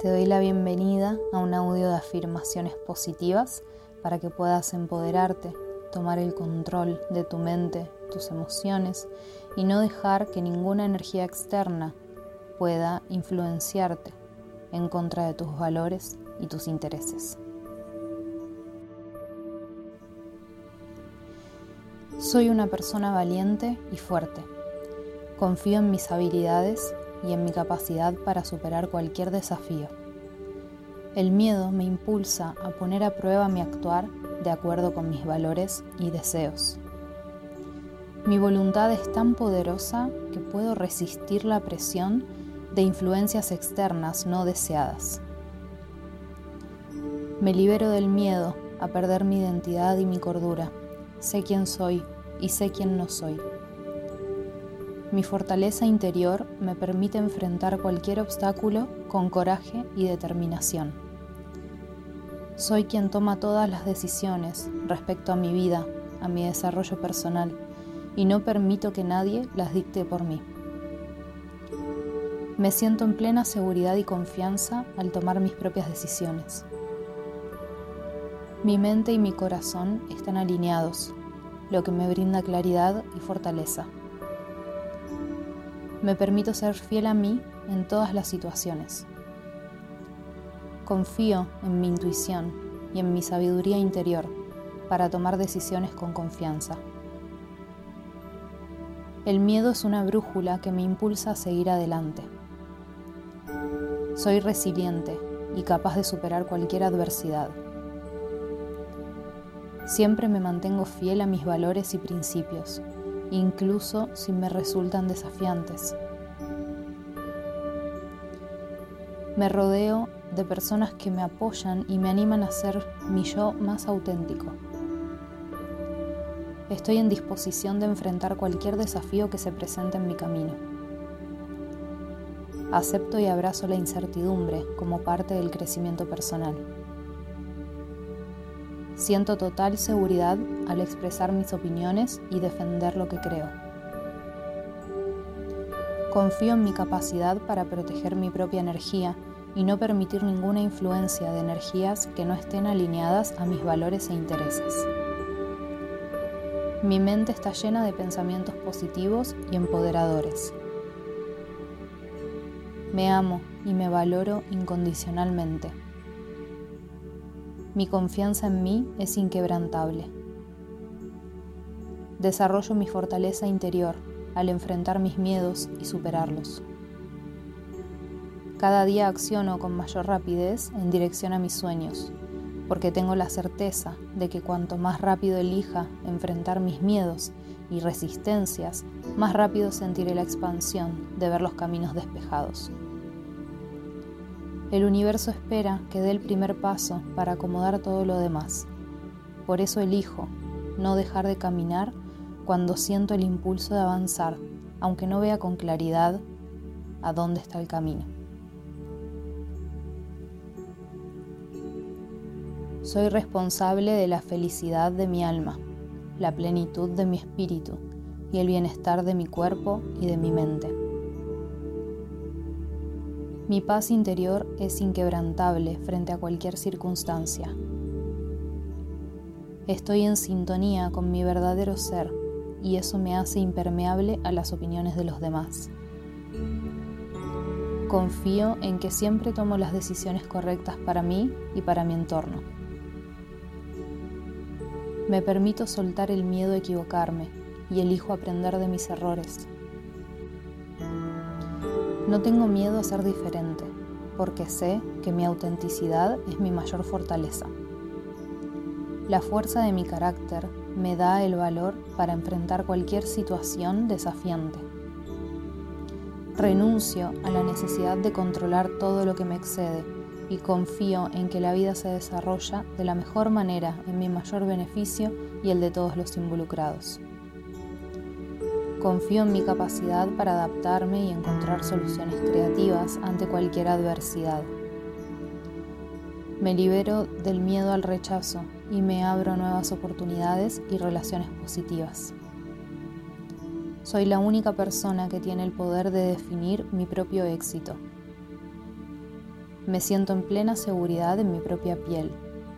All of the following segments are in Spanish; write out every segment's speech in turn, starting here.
Te doy la bienvenida a un audio de afirmaciones positivas para que puedas empoderarte, tomar el control de tu mente, tus emociones y no dejar que ninguna energía externa pueda influenciarte en contra de tus valores y tus intereses. Soy una persona valiente y fuerte. Confío en mis habilidades y en mi capacidad para superar cualquier desafío. El miedo me impulsa a poner a prueba mi actuar de acuerdo con mis valores y deseos. Mi voluntad es tan poderosa que puedo resistir la presión de influencias externas no deseadas. Me libero del miedo a perder mi identidad y mi cordura. Sé quién soy y sé quién no soy. Mi fortaleza interior me permite enfrentar cualquier obstáculo con coraje y determinación. Soy quien toma todas las decisiones respecto a mi vida, a mi desarrollo personal, y no permito que nadie las dicte por mí. Me siento en plena seguridad y confianza al tomar mis propias decisiones. Mi mente y mi corazón están alineados, lo que me brinda claridad y fortaleza. Me permito ser fiel a mí en todas las situaciones. Confío en mi intuición y en mi sabiduría interior para tomar decisiones con confianza. El miedo es una brújula que me impulsa a seguir adelante. Soy resiliente y capaz de superar cualquier adversidad. Siempre me mantengo fiel a mis valores y principios, incluso si me resultan desafiantes. Me rodeo de personas que me apoyan y me animan a ser mi yo más auténtico. Estoy en disposición de enfrentar cualquier desafío que se presente en mi camino. Acepto y abrazo la incertidumbre como parte del crecimiento personal. Siento total seguridad al expresar mis opiniones y defender lo que creo. Confío en mi capacidad para proteger mi propia energía y no permitir ninguna influencia de energías que no estén alineadas a mis valores e intereses. Mi mente está llena de pensamientos positivos y empoderadores. Me amo y me valoro incondicionalmente. Mi confianza en mí es inquebrantable. Desarrollo mi fortaleza interior al enfrentar mis miedos y superarlos. Cada día acciono con mayor rapidez en dirección a mis sueños, porque tengo la certeza de que cuanto más rápido elija enfrentar mis miedos y resistencias, más rápido sentiré la expansión de ver los caminos despejados. El universo espera que dé el primer paso para acomodar todo lo demás. Por eso elijo no dejar de caminar cuando siento el impulso de avanzar, aunque no vea con claridad a dónde está el camino. Soy responsable de la felicidad de mi alma, la plenitud de mi espíritu y el bienestar de mi cuerpo y de mi mente. Mi paz interior es inquebrantable frente a cualquier circunstancia. Estoy en sintonía con mi verdadero ser y eso me hace impermeable a las opiniones de los demás. Confío en que siempre tomo las decisiones correctas para mí y para mi entorno. Me permito soltar el miedo a equivocarme y elijo aprender de mis errores. No tengo miedo a ser diferente, porque sé que mi autenticidad es mi mayor fortaleza. La fuerza de mi carácter me da el valor para enfrentar cualquier situación desafiante. Renuncio a la necesidad de controlar todo lo que me excede y confío en que la vida se desarrolla de la mejor manera en mi mayor beneficio y el de todos los involucrados. Confío en mi capacidad para adaptarme y encontrar soluciones creativas ante cualquier adversidad. Me libero del miedo al rechazo y me abro a nuevas oportunidades y relaciones positivas. Soy la única persona que tiene el poder de definir mi propio éxito. Me siento en plena seguridad en mi propia piel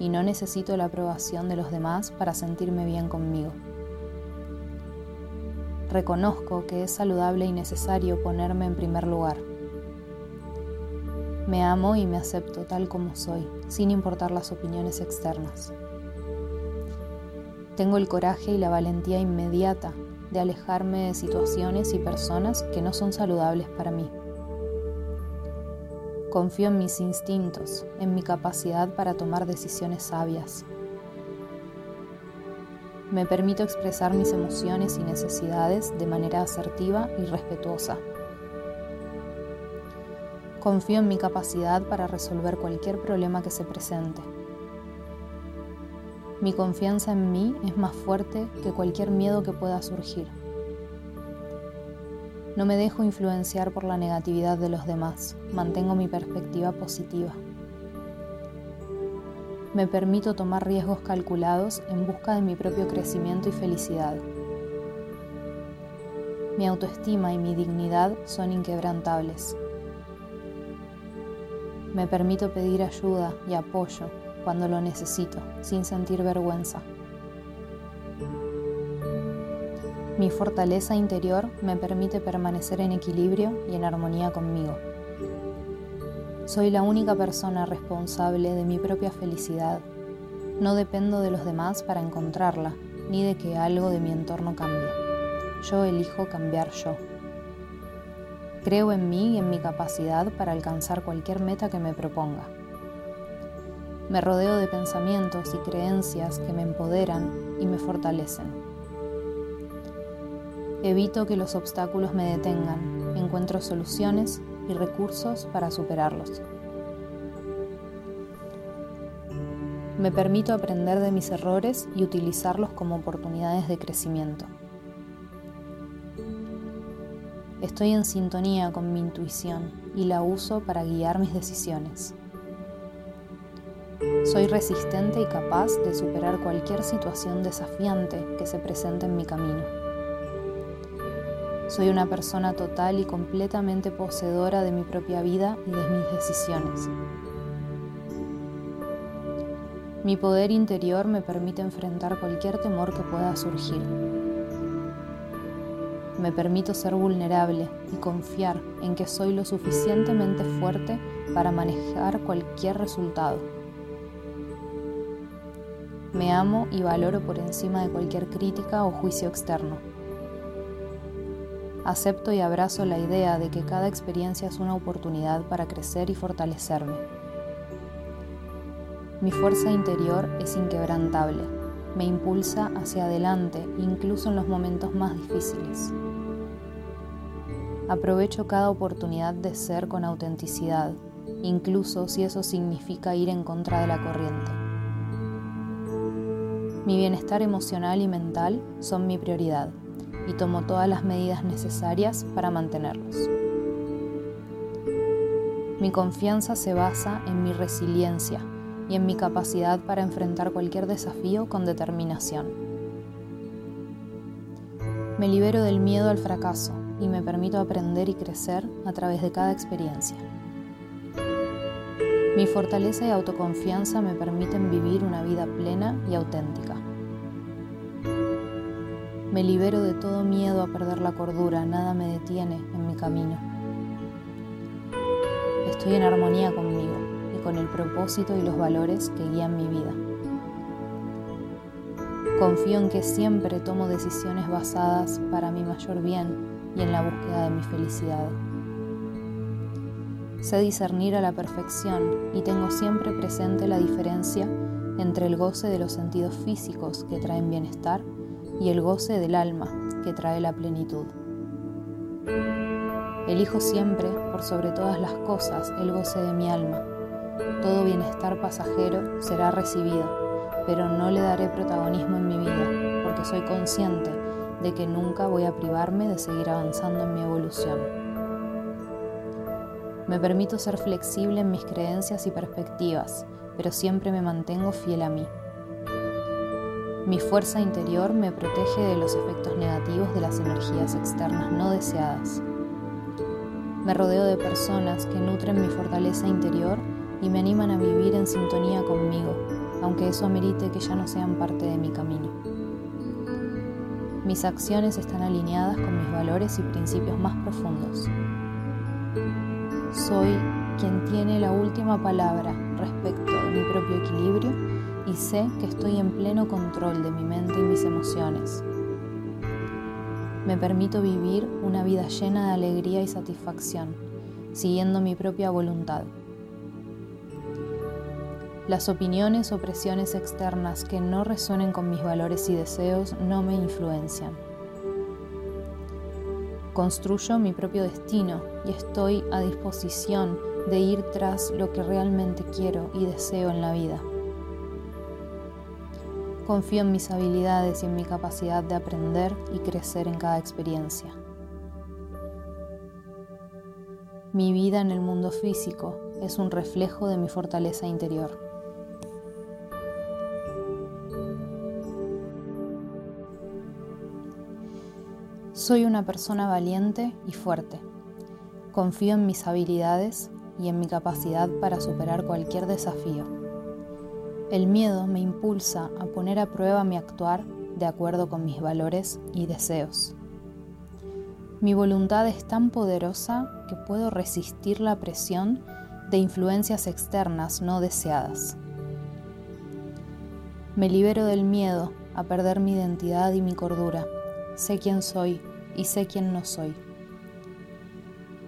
y no necesito la aprobación de los demás para sentirme bien conmigo. Reconozco que es saludable y necesario ponerme en primer lugar. Me amo y me acepto tal como soy, sin importar las opiniones externas. Tengo el coraje y la valentía inmediata de alejarme de situaciones y personas que no son saludables para mí. Confío en mis instintos, en mi capacidad para tomar decisiones sabias. Me permito expresar mis emociones y necesidades de manera asertiva y respetuosa. Confío en mi capacidad para resolver cualquier problema que se presente. Mi confianza en mí es más fuerte que cualquier miedo que pueda surgir. No me dejo influenciar por la negatividad de los demás, mantengo mi perspectiva positiva. Me permito tomar riesgos calculados en busca de mi propio crecimiento y felicidad. Mi autoestima y mi dignidad son inquebrantables. Me permito pedir ayuda y apoyo cuando lo necesito, sin sentir vergüenza. Mi fortaleza interior me permite permanecer en equilibrio y en armonía conmigo. Soy la única persona responsable de mi propia felicidad. No dependo de los demás para encontrarla, ni de que algo de mi entorno cambie. Yo elijo cambiar yo. Creo en mí y en mi capacidad para alcanzar cualquier meta que me proponga. Me rodeo de pensamientos y creencias que me empoderan y me fortalecen. Evito que los obstáculos me detengan, encuentro soluciones y recursos para superarlos. Me permito aprender de mis errores y utilizarlos como oportunidades de crecimiento. Estoy en sintonía con mi intuición y la uso para guiar mis decisiones. Soy resistente y capaz de superar cualquier situación desafiante que se presente en mi camino. Soy una persona total y completamente poseedora de mi propia vida y de mis decisiones. Mi poder interior me permite enfrentar cualquier temor que pueda surgir. Me permito ser vulnerable y confiar en que soy lo suficientemente fuerte para manejar cualquier resultado. Me amo y valoro por encima de cualquier crítica o juicio externo acepto y abrazo la idea de que cada experiencia es una oportunidad para crecer y fortalecerme. Mi fuerza interior es inquebrantable, me impulsa hacia adelante incluso en los momentos más difíciles. Aprovecho cada oportunidad de ser con autenticidad, incluso si eso significa ir en contra de la corriente. Mi bienestar emocional y mental son mi prioridad y tomo todas las medidas necesarias para mantenerlos. Mi confianza se basa en mi resiliencia y en mi capacidad para enfrentar cualquier desafío con determinación. Me libero del miedo al fracaso y me permito aprender y crecer a través de cada experiencia. Mi fortaleza y autoconfianza me permiten vivir una vida plena y auténtica. Me libero de todo miedo a perder la cordura, nada me detiene en mi camino. Estoy en armonía conmigo y con el propósito y los valores que guían mi vida. Confío en que siempre tomo decisiones basadas para mi mayor bien y en la búsqueda de mi felicidad. Sé discernir a la perfección y tengo siempre presente la diferencia entre el goce de los sentidos físicos que traen bienestar y el goce del alma que trae la plenitud. Elijo siempre, por sobre todas las cosas, el goce de mi alma. Todo bienestar pasajero será recibido, pero no le daré protagonismo en mi vida, porque soy consciente de que nunca voy a privarme de seguir avanzando en mi evolución. Me permito ser flexible en mis creencias y perspectivas, pero siempre me mantengo fiel a mí. Mi fuerza interior me protege de los efectos negativos de las energías externas no deseadas. Me rodeo de personas que nutren mi fortaleza interior y me animan a vivir en sintonía conmigo, aunque eso amerite que ya no sean parte de mi camino. Mis acciones están alineadas con mis valores y principios más profundos. Soy quien tiene la última palabra respecto de mi propio equilibrio y sé que estoy en pleno control de mi mente y mis emociones. Me permito vivir una vida llena de alegría y satisfacción, siguiendo mi propia voluntad. Las opiniones o presiones externas que no resuenen con mis valores y deseos no me influencian. Construyo mi propio destino y estoy a disposición de ir tras lo que realmente quiero y deseo en la vida. Confío en mis habilidades y en mi capacidad de aprender y crecer en cada experiencia. Mi vida en el mundo físico es un reflejo de mi fortaleza interior. Soy una persona valiente y fuerte. Confío en mis habilidades y en mi capacidad para superar cualquier desafío. El miedo me impulsa a poner a prueba mi actuar de acuerdo con mis valores y deseos. Mi voluntad es tan poderosa que puedo resistir la presión de influencias externas no deseadas. Me libero del miedo a perder mi identidad y mi cordura. Sé quién soy y sé quién no soy.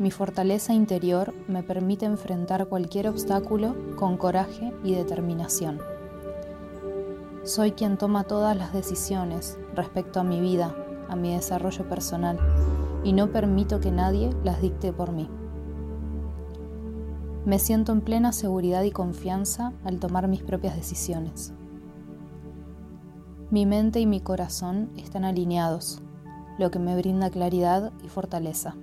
Mi fortaleza interior me permite enfrentar cualquier obstáculo con coraje y determinación. Soy quien toma todas las decisiones respecto a mi vida, a mi desarrollo personal, y no permito que nadie las dicte por mí. Me siento en plena seguridad y confianza al tomar mis propias decisiones. Mi mente y mi corazón están alineados, lo que me brinda claridad y fortaleza.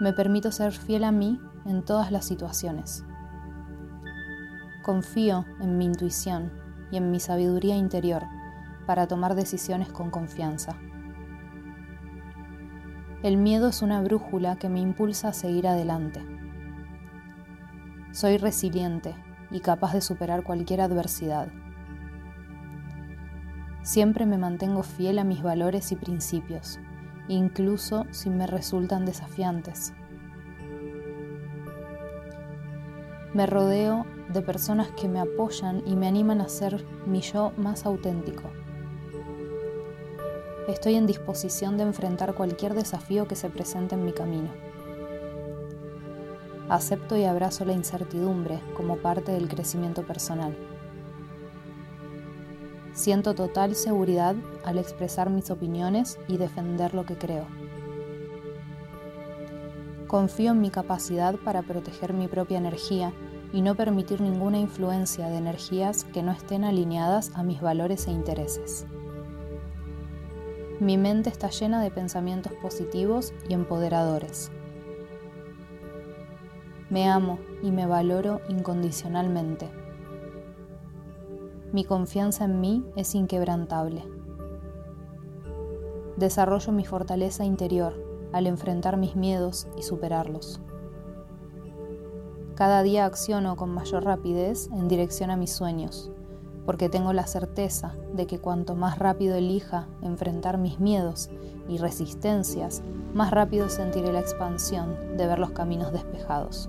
Me permito ser fiel a mí en todas las situaciones. Confío en mi intuición y en mi sabiduría interior para tomar decisiones con confianza. El miedo es una brújula que me impulsa a seguir adelante. Soy resiliente y capaz de superar cualquier adversidad. Siempre me mantengo fiel a mis valores y principios incluso si me resultan desafiantes. Me rodeo de personas que me apoyan y me animan a ser mi yo más auténtico. Estoy en disposición de enfrentar cualquier desafío que se presente en mi camino. Acepto y abrazo la incertidumbre como parte del crecimiento personal. Siento total seguridad al expresar mis opiniones y defender lo que creo. Confío en mi capacidad para proteger mi propia energía y no permitir ninguna influencia de energías que no estén alineadas a mis valores e intereses. Mi mente está llena de pensamientos positivos y empoderadores. Me amo y me valoro incondicionalmente. Mi confianza en mí es inquebrantable. Desarrollo mi fortaleza interior al enfrentar mis miedos y superarlos. Cada día acciono con mayor rapidez en dirección a mis sueños, porque tengo la certeza de que cuanto más rápido elija enfrentar mis miedos y resistencias, más rápido sentiré la expansión de ver los caminos despejados.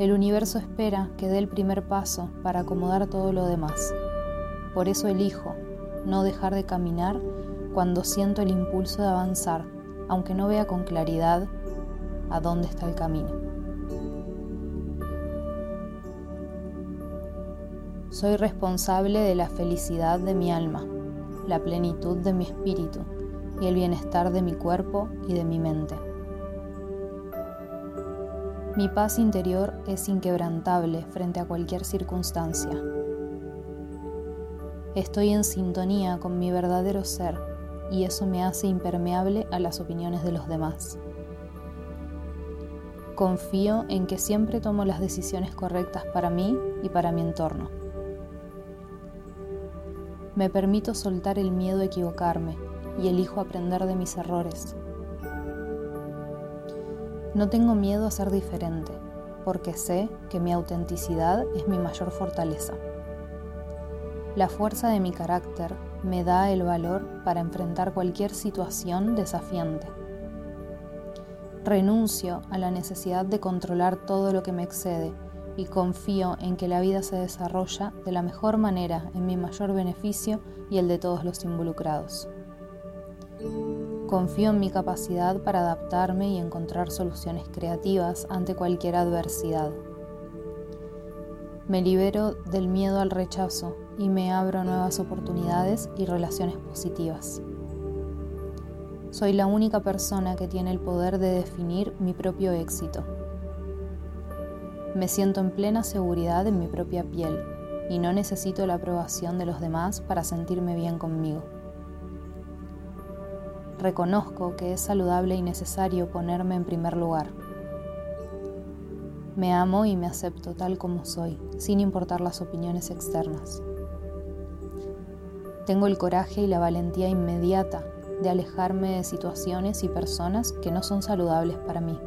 El universo espera que dé el primer paso para acomodar todo lo demás. Por eso elijo no dejar de caminar cuando siento el impulso de avanzar, aunque no vea con claridad a dónde está el camino. Soy responsable de la felicidad de mi alma, la plenitud de mi espíritu y el bienestar de mi cuerpo y de mi mente. Mi paz interior es inquebrantable frente a cualquier circunstancia. Estoy en sintonía con mi verdadero ser y eso me hace impermeable a las opiniones de los demás. Confío en que siempre tomo las decisiones correctas para mí y para mi entorno. Me permito soltar el miedo a equivocarme y elijo aprender de mis errores No tengo miedo a ser diferente, porque sé que mi autenticidad es mi mayor fortaleza. La fuerza de mi carácter me da el valor para enfrentar cualquier situación desafiante. Renuncio a la necesidad de controlar todo lo que me excede y confío en que la vida se desarrolla de la mejor manera en mi mayor beneficio y el de todos los involucrados. Confío en mi capacidad para adaptarme y encontrar soluciones creativas ante cualquier adversidad. Me libero del miedo al rechazo y me abro nuevas oportunidades y relaciones positivas. Soy la única persona que tiene el poder de definir mi propio éxito. Me siento en plena seguridad en mi propia piel y no necesito la aprobación de los demás para sentirme bien conmigo. Reconozco que es saludable y necesario ponerme en primer lugar. Me amo y me acepto tal como soy, sin importar las opiniones externas. Tengo el coraje y la valentía inmediata de alejarme de situaciones y personas que no son saludables para mí.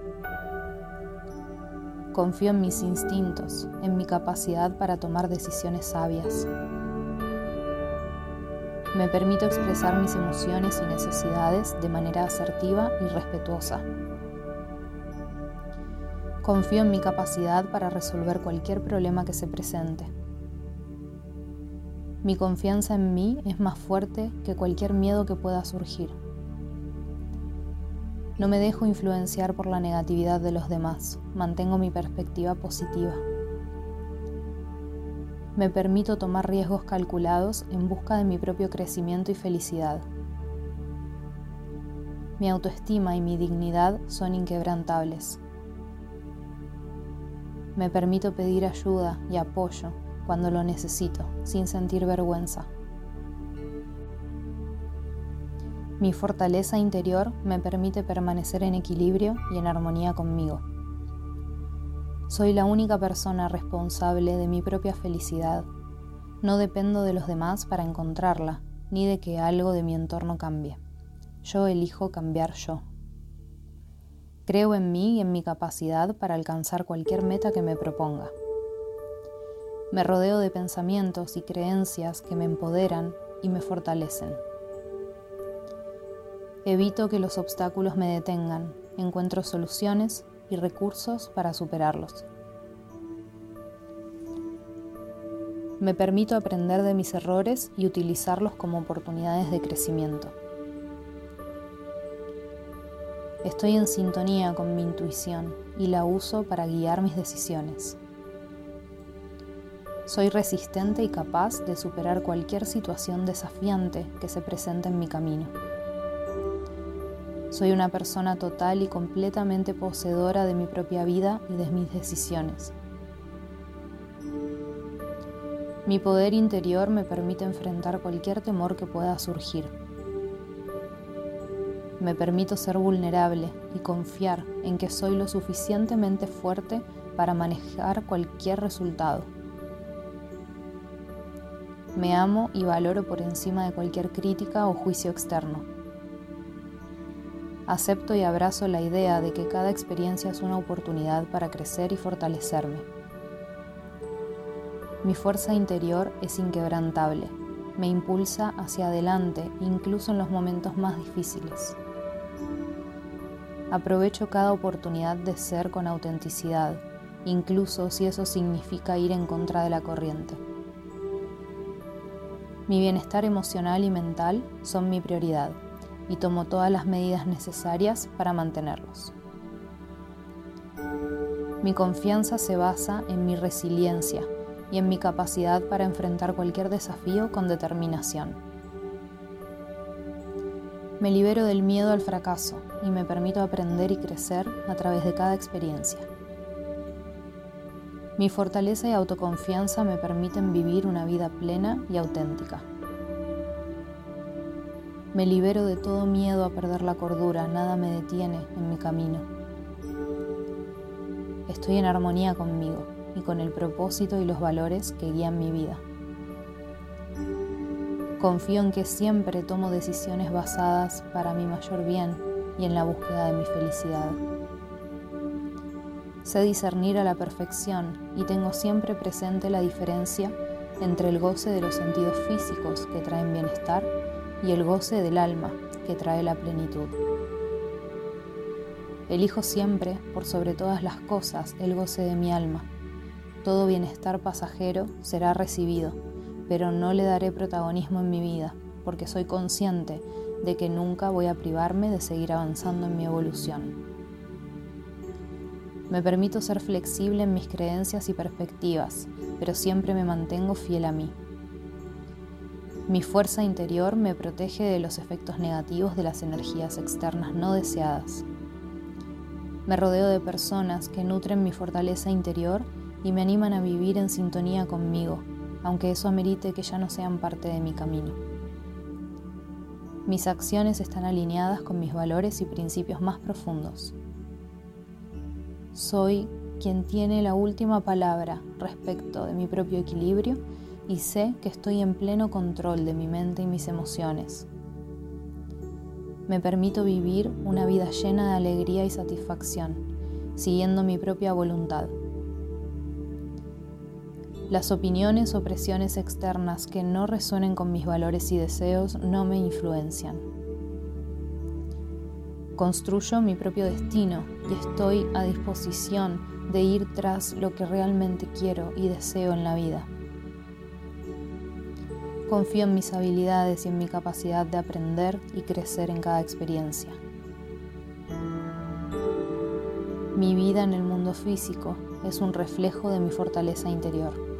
Confío en mis instintos, en mi capacidad para tomar decisiones sabias. Me permito expresar mis emociones y necesidades de manera asertiva y respetuosa. Confío en mi capacidad para resolver cualquier problema que se presente. Mi confianza en mí es más fuerte que cualquier miedo que pueda surgir. No me dejo influenciar por la negatividad de los demás, mantengo mi perspectiva positiva. Me permito tomar riesgos calculados en busca de mi propio crecimiento y felicidad. Mi autoestima y mi dignidad son inquebrantables. Me permito pedir ayuda y apoyo cuando lo necesito, sin sentir vergüenza. Mi fortaleza interior me permite permanecer en equilibrio y en armonía conmigo. Soy la única persona responsable de mi propia felicidad. No dependo de los demás para encontrarla, ni de que algo de mi entorno cambie. Yo elijo cambiar yo. Creo en mí y en mi capacidad para alcanzar cualquier meta que me proponga. Me rodeo de pensamientos y creencias que me empoderan y me fortalecen. Evito que los obstáculos me detengan, encuentro soluciones y recursos para superarlos. Me permito aprender de mis errores y utilizarlos como oportunidades de crecimiento. Estoy en sintonía con mi intuición y la uso para guiar mis decisiones. Soy resistente y capaz de superar cualquier situación desafiante que se presente en mi camino. Soy una persona total y completamente poseedora de mi propia vida y de mis decisiones. Mi poder interior me permite enfrentar cualquier temor que pueda surgir. Me permito ser vulnerable y confiar en que soy lo suficientemente fuerte para manejar cualquier resultado. Me amo y valoro por encima de cualquier crítica o juicio externo. Acepto y abrazo la idea de que cada experiencia es una oportunidad para crecer y fortalecerme. Mi fuerza interior es inquebrantable, me impulsa hacia adelante incluso en los momentos más difíciles. Aprovecho cada oportunidad de ser con autenticidad, incluso si eso significa ir en contra de la corriente. Mi bienestar emocional y mental son mi prioridad y tomo todas las medidas necesarias para mantenerlos. Mi confianza se basa en mi resiliencia y en mi capacidad para enfrentar cualquier desafío con determinación. Me libero del miedo al fracaso y me permito aprender y crecer a través de cada experiencia. Mi fortaleza y autoconfianza me permiten vivir una vida plena y auténtica. Me libero de todo miedo a perder la cordura, nada me detiene en mi camino. Estoy en armonía conmigo y con el propósito y los valores que guían mi vida. Confío en que siempre tomo decisiones basadas para mi mayor bien y en la búsqueda de mi felicidad. Sé discernir a la perfección y tengo siempre presente la diferencia entre el goce de los sentidos físicos que traen bienestar y el goce del alma que trae la plenitud. Elijo siempre, por sobre todas las cosas, el goce de mi alma. Todo bienestar pasajero será recibido, pero no le daré protagonismo en mi vida, porque soy consciente de que nunca voy a privarme de seguir avanzando en mi evolución. Me permito ser flexible en mis creencias y perspectivas, pero siempre me mantengo fiel a mí. Mi fuerza interior me protege de los efectos negativos de las energías externas no deseadas. Me rodeo de personas que nutren mi fortaleza interior y me animan a vivir en sintonía conmigo, aunque eso amerite que ya no sean parte de mi camino. Mis acciones están alineadas con mis valores y principios más profundos. Soy quien tiene la última palabra respecto de mi propio equilibrio y sé que estoy en pleno control de mi mente y mis emociones. Me permito vivir una vida llena de alegría y satisfacción, siguiendo mi propia voluntad. Las opiniones o presiones externas que no resuenen con mis valores y deseos no me influencian. Construyo mi propio destino y estoy a disposición de ir tras lo que realmente quiero y deseo en la vida. Confío en mis habilidades y en mi capacidad de aprender y crecer en cada experiencia. Mi vida en el mundo físico es un reflejo de mi fortaleza interior.